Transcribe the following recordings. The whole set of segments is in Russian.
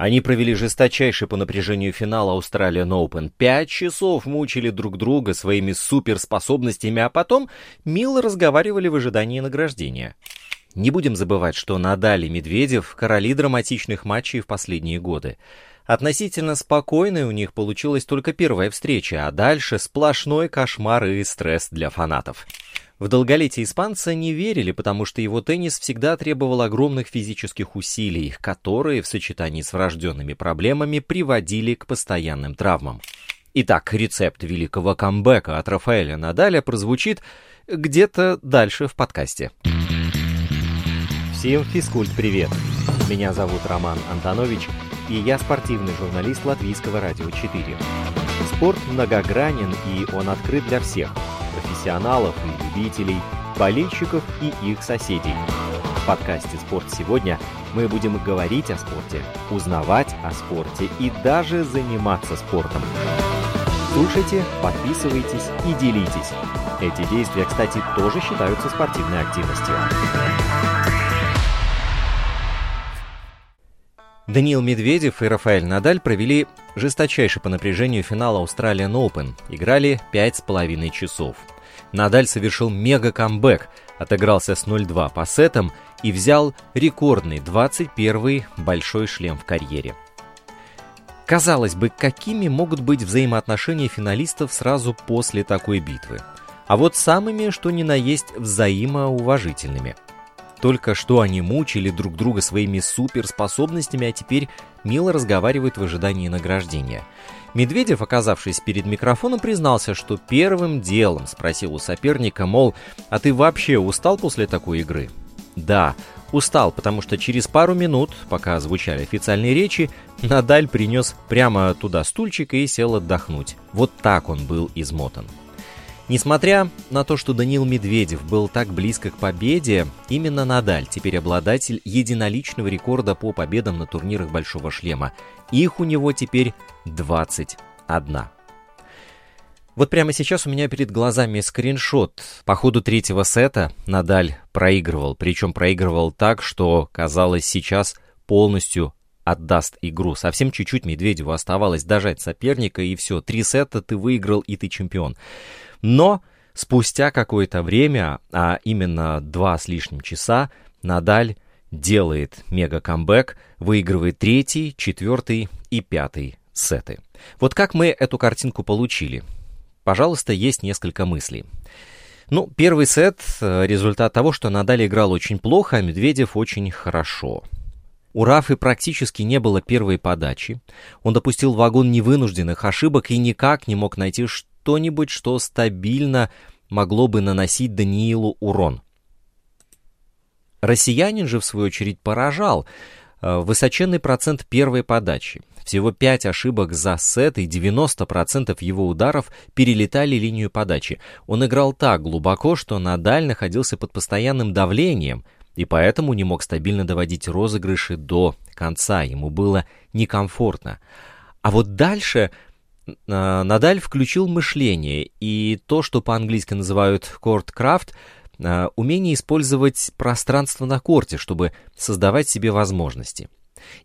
Они провели жесточайший по напряжению финал Australian Open. Пять часов мучили друг друга своими суперспособностями, а потом мило разговаривали в ожидании награждения. Не будем забывать, что Надаль и Медведев – короли драматичных матчей в последние годы. Относительно спокойной у них получилась только первая встреча, а дальше сплошной кошмар и стресс для фанатов. В долголетие испанца не верили, потому что его теннис всегда требовал огромных физических усилий, которые в сочетании с врожденными проблемами приводили к постоянным травмам. Итак, рецепт великого камбэка от Рафаэля Надаля прозвучит где-то дальше в подкасте. Всем физкульт-привет! Меня зовут Роман Антонович, и я спортивный журналист Латвийского радио 4. Спорт многогранен, и он открыт для всех – профессионалов и любителей, болельщиков и их соседей. В подкасте «Спорт сегодня» мы будем говорить о спорте, узнавать о спорте и даже заниматься спортом. Слушайте, подписывайтесь и делитесь. Эти действия, кстати, тоже считаются спортивной активностью. Даниил Медведев и Рафаэль Надаль провели жесточайший по напряжению финал Australian Open. Играли 5,5 часов. Надаль совершил мега-камбэк, отыгрался с 0-2 по сетам и взял рекордный 21-й большой шлем в карьере. Казалось бы, какими могут быть взаимоотношения финалистов сразу после такой битвы? А вот самыми, что ни на есть, взаимоуважительными – только что они мучили друг друга своими суперспособностями, а теперь мило разговаривают в ожидании награждения. Медведев, оказавшись перед микрофоном, признался, что первым делом спросил у соперника, мол, а ты вообще устал после такой игры? Да, устал, потому что через пару минут, пока звучали официальные речи, Надаль принес прямо туда стульчик и сел отдохнуть. Вот так он был измотан. Несмотря на то, что Даниил Медведев был так близко к победе, именно Надаль теперь обладатель единоличного рекорда по победам на турнирах Большого Шлема. Их у него теперь 21. Вот прямо сейчас у меня перед глазами скриншот. По ходу третьего сета Надаль проигрывал, причем проигрывал так, что казалось сейчас полностью отдаст игру. Совсем чуть-чуть Медведеву оставалось дожать соперника, и все, три сета ты выиграл, и ты чемпион. Но спустя какое-то время, а именно два с лишним часа, Надаль делает мега-камбэк, выигрывает третий, четвертый и пятый сеты. Вот как мы эту картинку получили? Пожалуйста, есть несколько мыслей. Ну, первый сет э, — результат того, что Надаль играл очень плохо, а Медведев очень хорошо. У Рафы практически не было первой подачи. Он допустил вагон невынужденных ошибок и никак не мог найти что-нибудь, что стабильно могло бы наносить Даниилу урон. Россиянин же, в свою очередь, поражал. Э, высоченный процент первой подачи. Всего 5 ошибок за сет и 90% его ударов перелетали линию подачи. Он играл так глубоко, что Надаль находился под постоянным давлением, и поэтому не мог стабильно доводить розыгрыши до конца. Ему было некомфортно. А вот дальше Надаль включил мышление и то, что по-английски называют корткрафт, э, умение использовать пространство на корте, чтобы создавать себе возможности.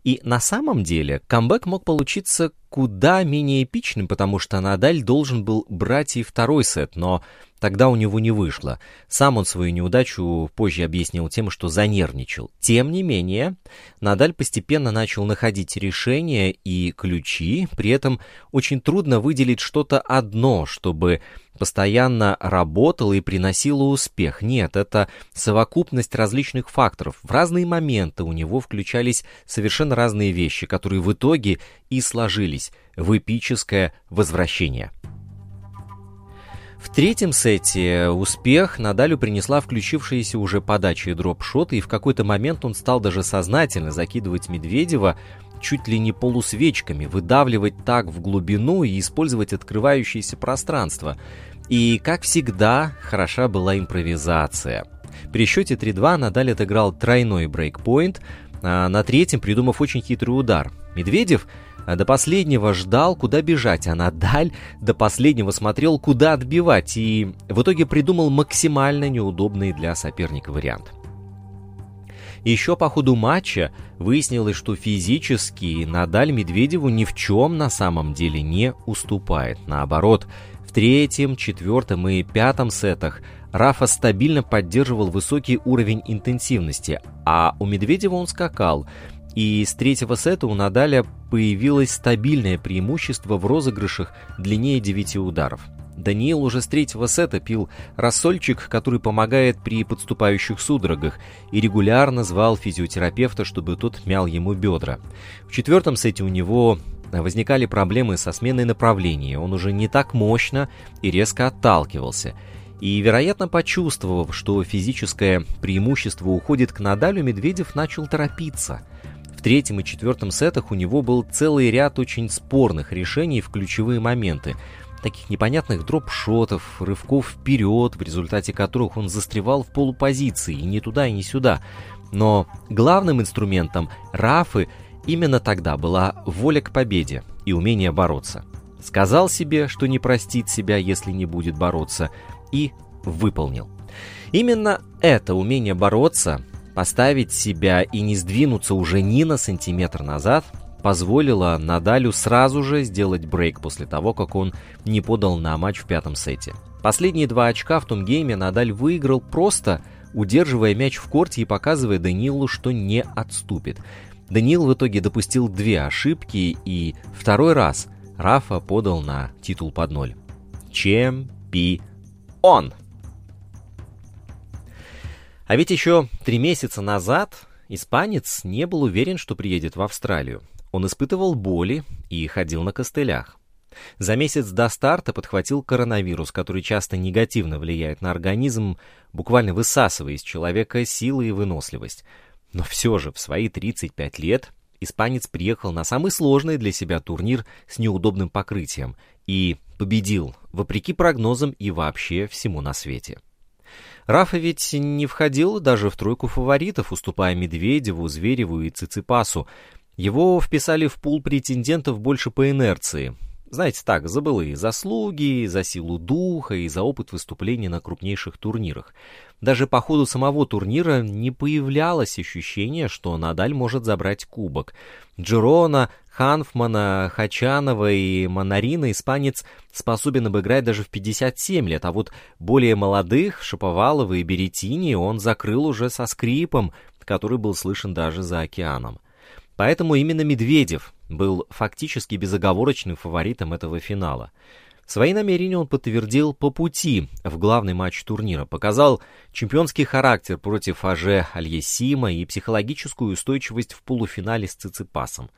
И на самом деле камбэк мог получиться куда менее эпичным, потому что Надаль должен был брать и второй сет, но Тогда у него не вышло. Сам он свою неудачу позже объяснил тем, что занервничал. Тем не менее, Надаль постепенно начал находить решения и ключи, при этом очень трудно выделить что-то одно, чтобы постоянно работало и приносило успех. Нет, это совокупность различных факторов. В разные моменты у него включались совершенно разные вещи, которые в итоге и сложились в эпическое возвращение. В третьем сете успех Надалю принесла включившаяся уже подача и дроп-шот, и в какой-то момент он стал даже сознательно закидывать Медведева чуть ли не полусвечками, выдавливать так в глубину и использовать открывающееся пространство. И, как всегда, хороша была импровизация. При счете 3-2 Надаль отыграл тройной брейкпоинт, а на третьем придумав очень хитрый удар. Медведев до последнего ждал, куда бежать, а Надаль до последнего смотрел, куда отбивать, и в итоге придумал максимально неудобный для соперника вариант. Еще по ходу матча выяснилось, что физически Надаль Медведеву ни в чем на самом деле не уступает. Наоборот, в третьем, четвертом и пятом сетах Рафа стабильно поддерживал высокий уровень интенсивности, а у Медведева он скакал. И с третьего сета у Надаля появилось стабильное преимущество в розыгрышах длиннее 9 ударов. Даниил уже с третьего сета пил рассольчик, который помогает при подступающих судорогах, и регулярно звал физиотерапевта, чтобы тот мял ему бедра. В четвертом сете у него возникали проблемы со сменой направления, он уже не так мощно и резко отталкивался. И, вероятно, почувствовав, что физическое преимущество уходит к Надалю, Медведев начал торопиться. Третьем и четвертом сетах у него был целый ряд очень спорных решений в ключевые моменты – таких непонятных дроп-шотов, рывков вперед, в результате которых он застревал в полупозиции и ни туда, и ни сюда. Но главным инструментом Рафы именно тогда была воля к победе и умение бороться. Сказал себе, что не простит себя, если не будет бороться, и выполнил. Именно это умение бороться, поставить себя и не сдвинуться уже ни на сантиметр назад – позволила Надалю сразу же сделать брейк после того, как он не подал на матч в пятом сете. Последние два очка в том гейме Надаль выиграл просто удерживая мяч в корте и показывая Данилу, что не отступит. Данил в итоге допустил две ошибки и второй раз Рафа подал на титул под ноль. Чемпион! А ведь еще три месяца назад испанец не был уверен, что приедет в Австралию. Он испытывал боли и ходил на костылях. За месяц до старта подхватил коронавирус, который часто негативно влияет на организм, буквально высасывая из человека силы и выносливость. Но все же в свои 35 лет испанец приехал на самый сложный для себя турнир с неудобным покрытием и победил, вопреки прогнозам и вообще всему на свете. Рафа ведь не входил даже в тройку фаворитов, уступая Медведеву, Звереву и Циципасу, его вписали в пул претендентов больше по инерции. Знаете, так, за былые заслуги, за силу духа и за опыт выступлений на крупнейших турнирах. Даже по ходу самого турнира не появлялось ощущение, что Надаль может забрать кубок. Джерона, Ханфмана, Хачанова и Монарина испанец способен обыграть даже в 57 лет, а вот более молодых, Шаповалова и Беретини, он закрыл уже со скрипом, который был слышен даже за океаном. Поэтому именно Медведев был фактически безоговорочным фаворитом этого финала. Свои намерения он подтвердил по пути в главный матч турнира, показал чемпионский характер против Аже Альесима и психологическую устойчивость в полуфинале с Циципасом.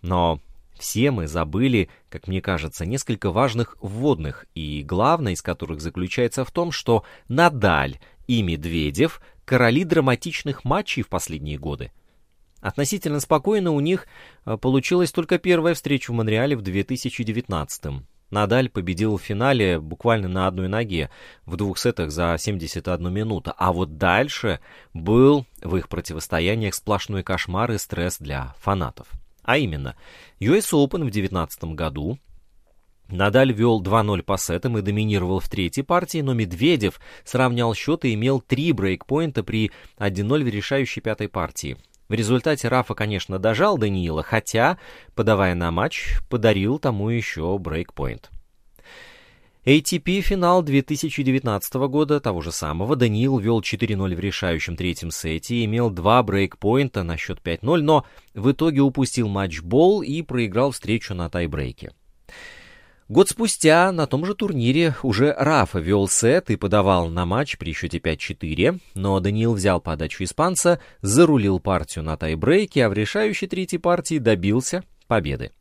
Но все мы забыли, как мне кажется, несколько важных вводных, и главное из которых заключается в том, что Надаль и Медведев – короли драматичных матчей в последние годы. Относительно спокойно у них э, получилась только первая встреча в Монреале в 2019 -м. Надаль победил в финале буквально на одной ноге в двух сетах за 71 минуту. А вот дальше был в их противостояниях сплошной кошмар и стресс для фанатов. А именно, US Open в 2019 году Надаль вел 2-0 по сетам и доминировал в третьей партии, но Медведев сравнял счет и имел три брейкпоинта при 1-0 в решающей пятой партии. В результате Рафа, конечно, дожал Даниила, хотя, подавая на матч, подарил тому еще брейкпоинт. ATP финал 2019 года, того же самого, Даниил вел 4-0 в решающем третьем сете имел два брейкпоинта на счет 5-0, но в итоге упустил матчбол и проиграл встречу на тайбрейке. Год спустя на том же турнире уже Рафа вел сет и подавал на матч при счете 5-4, но Даниил взял подачу испанца, зарулил партию на тайбрейке, а в решающей третьей партии добился победы.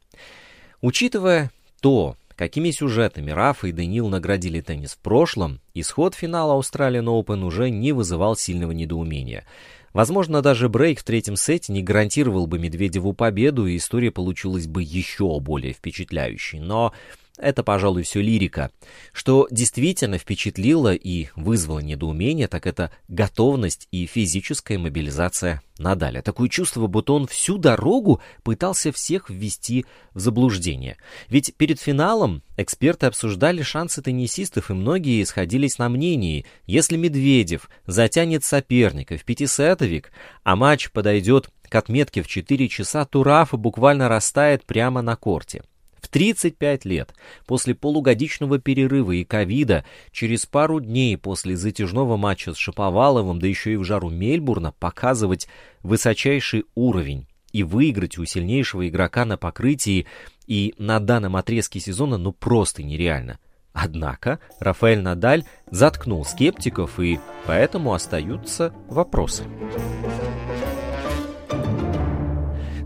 Учитывая то, какими сюжетами Рафа и Даниил наградили теннис в прошлом, исход финала Australian Open уже не вызывал сильного недоумения. Возможно, даже брейк в третьем сете не гарантировал бы Медведеву победу, и история получилась бы еще более впечатляющей. Но это, пожалуй, все лирика. Что действительно впечатлило и вызвало недоумение, так это готовность и физическая мобилизация Надаля. Такое чувство, будто он всю дорогу пытался всех ввести в заблуждение. Ведь перед финалом эксперты обсуждали шансы теннисистов, и многие сходились на мнении, если Медведев затянет соперника в пятисетовик, а матч подойдет к отметке в 4 часа, то Рафа буквально растает прямо на корте. В 35 лет, после полугодичного перерыва и ковида, через пару дней после затяжного матча с Шаповаловым, да еще и в жару Мельбурна, показывать высочайший уровень и выиграть у сильнейшего игрока на покрытии и на данном отрезке сезона ну просто нереально. Однако Рафаэль Надаль заткнул скептиков и поэтому остаются вопросы.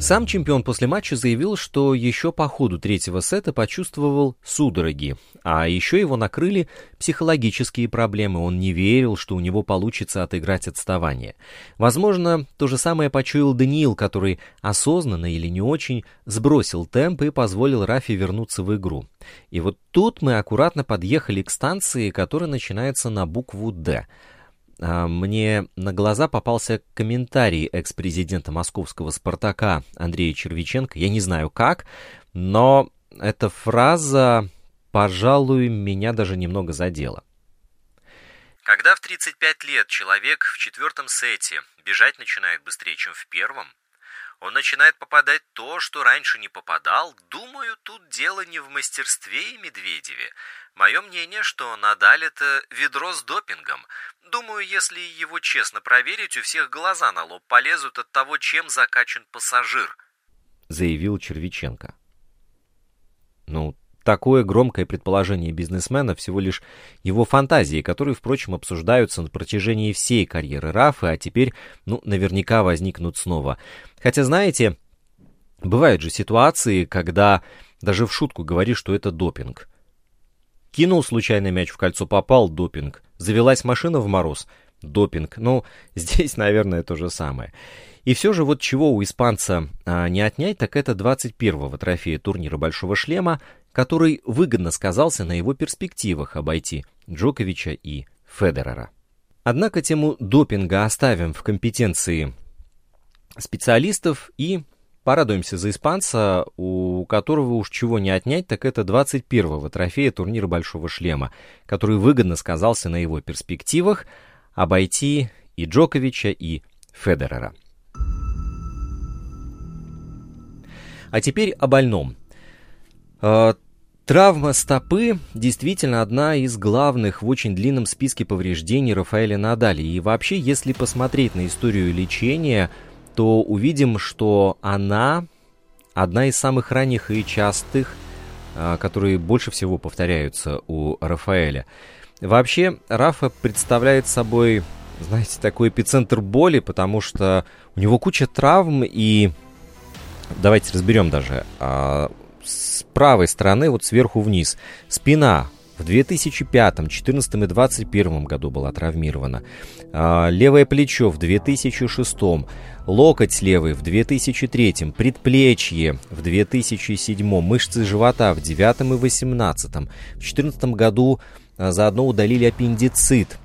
Сам чемпион после матча заявил, что еще по ходу третьего сета почувствовал судороги, а еще его накрыли психологические проблемы. Он не верил, что у него получится отыграть отставание. Возможно, то же самое почуял Даниил, который осознанно или не очень сбросил темп и позволил Рафи вернуться в игру. И вот тут мы аккуратно подъехали к станции, которая начинается на букву «Д». А, мне на глаза попался комментарий экс-президента московского «Спартака» Андрея Червиченко. Я не знаю как, но эта фраза, пожалуй, меня даже немного задела. Когда в 35 лет человек в четвертом сете бежать начинает быстрее, чем в первом, он начинает попадать то, что раньше не попадал. Думаю, тут дело не в мастерстве и Медведеве. Мое мнение, что Надаль это ведро с допингом. Думаю, если его честно проверить, у всех глаза на лоб полезут от того, чем закачан пассажир. Заявил Червиченко. Ну, Такое громкое предположение бизнесмена всего лишь его фантазии, которые, впрочем, обсуждаются на протяжении всей карьеры Рафа, а теперь, ну, наверняка возникнут снова. Хотя, знаете, бывают же ситуации, когда даже в шутку говоришь, что это допинг. Кинул случайно мяч в кольцо, попал допинг. Завелась машина в мороз, допинг. Ну, здесь, наверное, то же самое. И все же вот чего у испанца а, не отнять, так это 21-го трофея турнира «Большого шлема», который выгодно сказался на его перспективах обойти Джоковича и Федерера. Однако тему допинга оставим в компетенции специалистов и порадуемся за испанца, у которого уж чего не отнять, так это 21-го трофея турнира Большого Шлема, который выгодно сказался на его перспективах обойти и Джоковича, и Федерера. А теперь о больном. А, травма стопы действительно одна из главных в очень длинном списке повреждений Рафаэля Надали. И вообще, если посмотреть на историю лечения, то увидим, что она одна из самых ранних и частых, а, которые больше всего повторяются у Рафаэля. Вообще, Рафа представляет собой, знаете, такой эпицентр боли, потому что у него куча травм и... Давайте разберем даже. А, с правой стороны, вот сверху вниз. Спина в 2005, 2014 и 2021 году была травмирована. А, левое плечо в 2006, локоть левый в 2003, предплечье в 2007, мышцы живота в 2009 и 2018. В 2014 году а, заодно удалили аппендицит.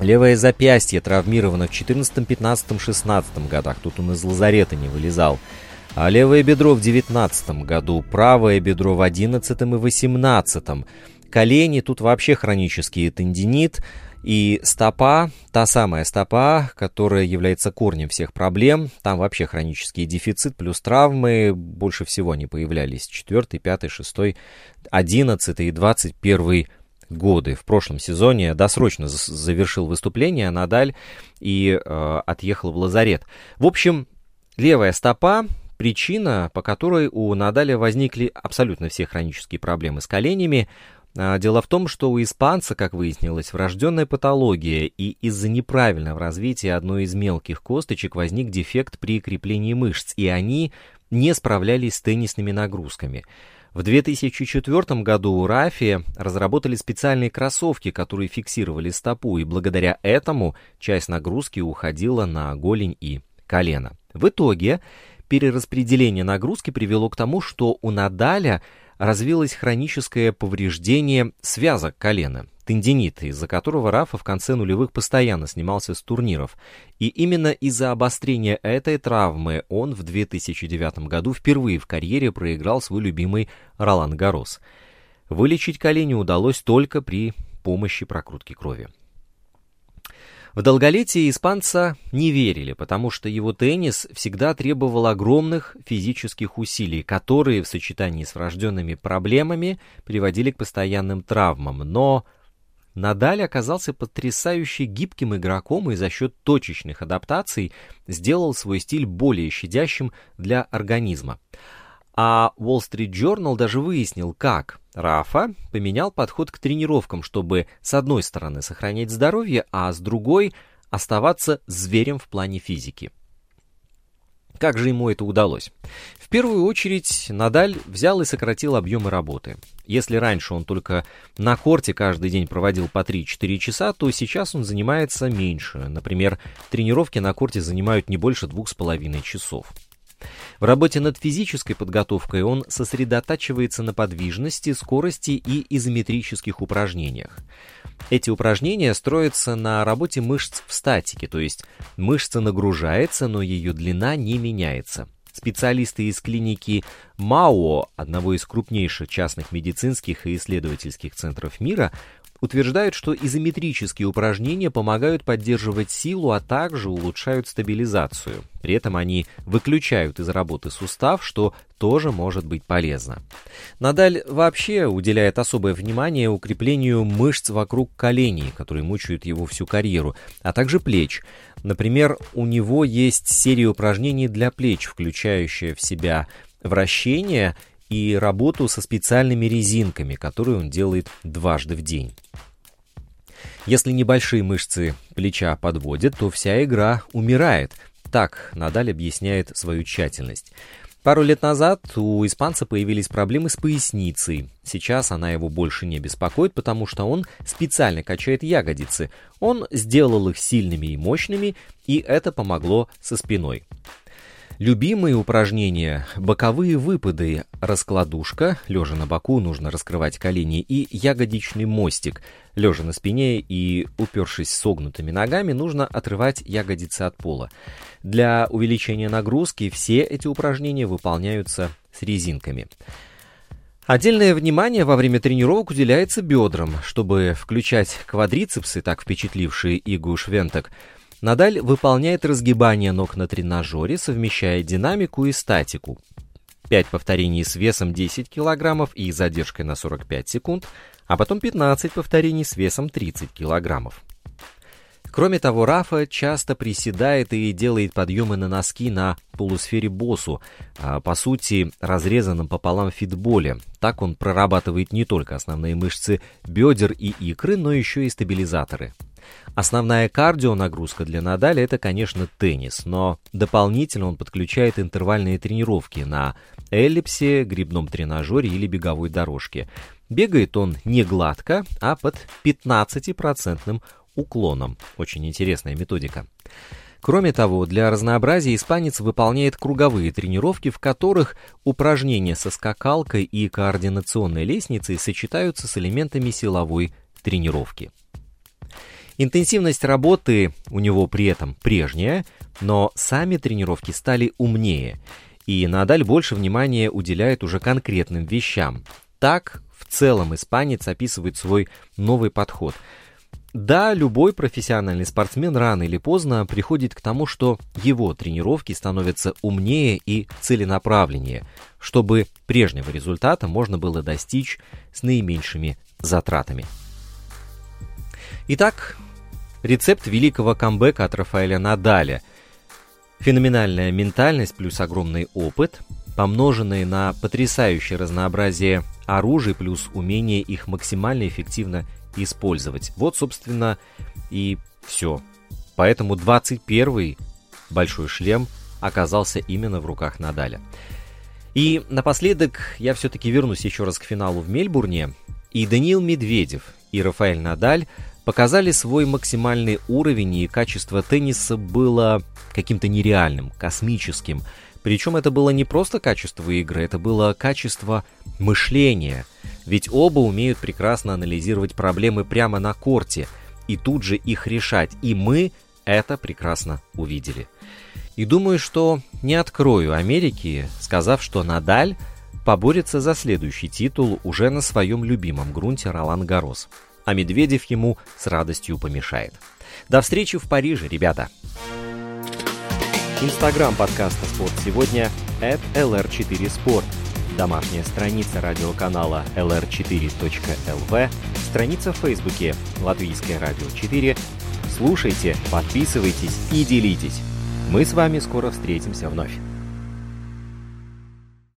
Левое запястье травмировано в 2014, 15, 16 годах. Тут он из лазарета не вылезал а левое бедро в 19 году, правое бедро в 11 и 18. Колени тут вообще хронический тендинит, и стопа, та самая стопа, которая является корнем всех проблем, там вообще хронический дефицит плюс травмы больше всего они появлялись 4, 5, 6, 11 и 21 годы. В прошлом сезоне досрочно завершил выступление Надаль и э, отъехал в лазарет. В общем, левая стопа причина, по которой у Надаля возникли абсолютно все хронические проблемы с коленями. А, дело в том, что у испанца, как выяснилось, врожденная патология, и из-за неправильного развития одной из мелких косточек возник дефект при креплении мышц, и они не справлялись с теннисными нагрузками. В 2004 году у Рафи разработали специальные кроссовки, которые фиксировали стопу, и благодаря этому часть нагрузки уходила на голень и колено. В итоге перераспределение нагрузки привело к тому, что у Надаля развилось хроническое повреждение связок колена, тендинит, из-за которого Рафа в конце нулевых постоянно снимался с турниров. И именно из-за обострения этой травмы он в 2009 году впервые в карьере проиграл свой любимый Ролан Гарос. Вылечить колени удалось только при помощи прокрутки крови. В долголетие испанца не верили, потому что его теннис всегда требовал огромных физических усилий, которые в сочетании с врожденными проблемами приводили к постоянным травмам. Но Надаль оказался потрясающе гибким игроком и за счет точечных адаптаций сделал свой стиль более щадящим для организма. А Wall Street Journal даже выяснил, как Рафа поменял подход к тренировкам, чтобы с одной стороны сохранять здоровье, а с другой оставаться зверем в плане физики. Как же ему это удалось? В первую очередь, Надаль взял и сократил объемы работы. Если раньше он только на корте каждый день проводил по 3-4 часа, то сейчас он занимается меньше. Например, тренировки на корте занимают не больше 2,5 часов. В работе над физической подготовкой он сосредотачивается на подвижности, скорости и изометрических упражнениях. Эти упражнения строятся на работе мышц в статике, то есть мышца нагружается, но ее длина не меняется. Специалисты из клиники МАО, одного из крупнейших частных медицинских и исследовательских центров мира, утверждают, что изометрические упражнения помогают поддерживать силу, а также улучшают стабилизацию. При этом они выключают из работы сустав, что тоже может быть полезно. Надаль вообще уделяет особое внимание укреплению мышц вокруг коленей, которые мучают его всю карьеру, а также плеч. Например, у него есть серия упражнений для плеч, включающая в себя вращение и работу со специальными резинками, которые он делает дважды в день. Если небольшие мышцы плеча подводят, то вся игра умирает. Так Надаль объясняет свою тщательность. Пару лет назад у испанца появились проблемы с поясницей. Сейчас она его больше не беспокоит, потому что он специально качает ягодицы. Он сделал их сильными и мощными, и это помогло со спиной. Любимые упражнения – боковые выпады, раскладушка, лежа на боку нужно раскрывать колени, и ягодичный мостик. Лежа на спине и упершись согнутыми ногами, нужно отрывать ягодицы от пола. Для увеличения нагрузки все эти упражнения выполняются с резинками. Отдельное внимание во время тренировок уделяется бедрам, чтобы включать квадрицепсы, так впечатлившие Игу Швенток – Надаль выполняет разгибание ног на тренажере, совмещая динамику и статику. 5 повторений с весом 10 кг и задержкой на 45 секунд, а потом 15 повторений с весом 30 кг. Кроме того, Рафа часто приседает и делает подъемы на носки на полусфере боссу, а, по сути разрезанном пополам фитболе. Так он прорабатывает не только основные мышцы бедер и икры, но еще и стабилизаторы. Основная кардионагрузка для Надаля это, конечно, теннис, но дополнительно он подключает интервальные тренировки на эллипсе, грибном тренажере или беговой дорожке. Бегает он не гладко, а под 15% уклоном. Очень интересная методика. Кроме того, для разнообразия испанец выполняет круговые тренировки, в которых упражнения со скакалкой и координационной лестницей сочетаются с элементами силовой тренировки. Интенсивность работы у него при этом прежняя, но сами тренировки стали умнее, и Надаль больше внимания уделяет уже конкретным вещам. Так, в целом, испанец описывает свой новый подход. Да, любой профессиональный спортсмен рано или поздно приходит к тому, что его тренировки становятся умнее и целенаправленнее, чтобы прежнего результата можно было достичь с наименьшими затратами. Итак, рецепт великого камбэка от Рафаэля Надаля. Феноменальная ментальность плюс огромный опыт, помноженные на потрясающее разнообразие оружий плюс умение их максимально эффективно использовать. Вот, собственно, и все. Поэтому 21-й большой шлем оказался именно в руках Надаля. И напоследок я все-таки вернусь еще раз к финалу в Мельбурне. И Даниил Медведев, и Рафаэль Надаль показали свой максимальный уровень, и качество тенниса было каким-то нереальным, космическим. Причем это было не просто качество игры, это было качество мышления. Ведь оба умеют прекрасно анализировать проблемы прямо на корте и тут же их решать. И мы это прекрасно увидели. И думаю, что не открою Америки, сказав, что Надаль поборется за следующий титул уже на своем любимом грунте Ролан Гарос. А Медведев ему с радостью помешает. До встречи в Париже, ребята! Инстаграм подкаста «Спорт сегодня» at lr4sport. Домашняя страница радиоканала lr4.lv, страница в Фейсбуке «Латвийское радио 4». Слушайте, подписывайтесь и делитесь. Мы с вами скоро встретимся вновь.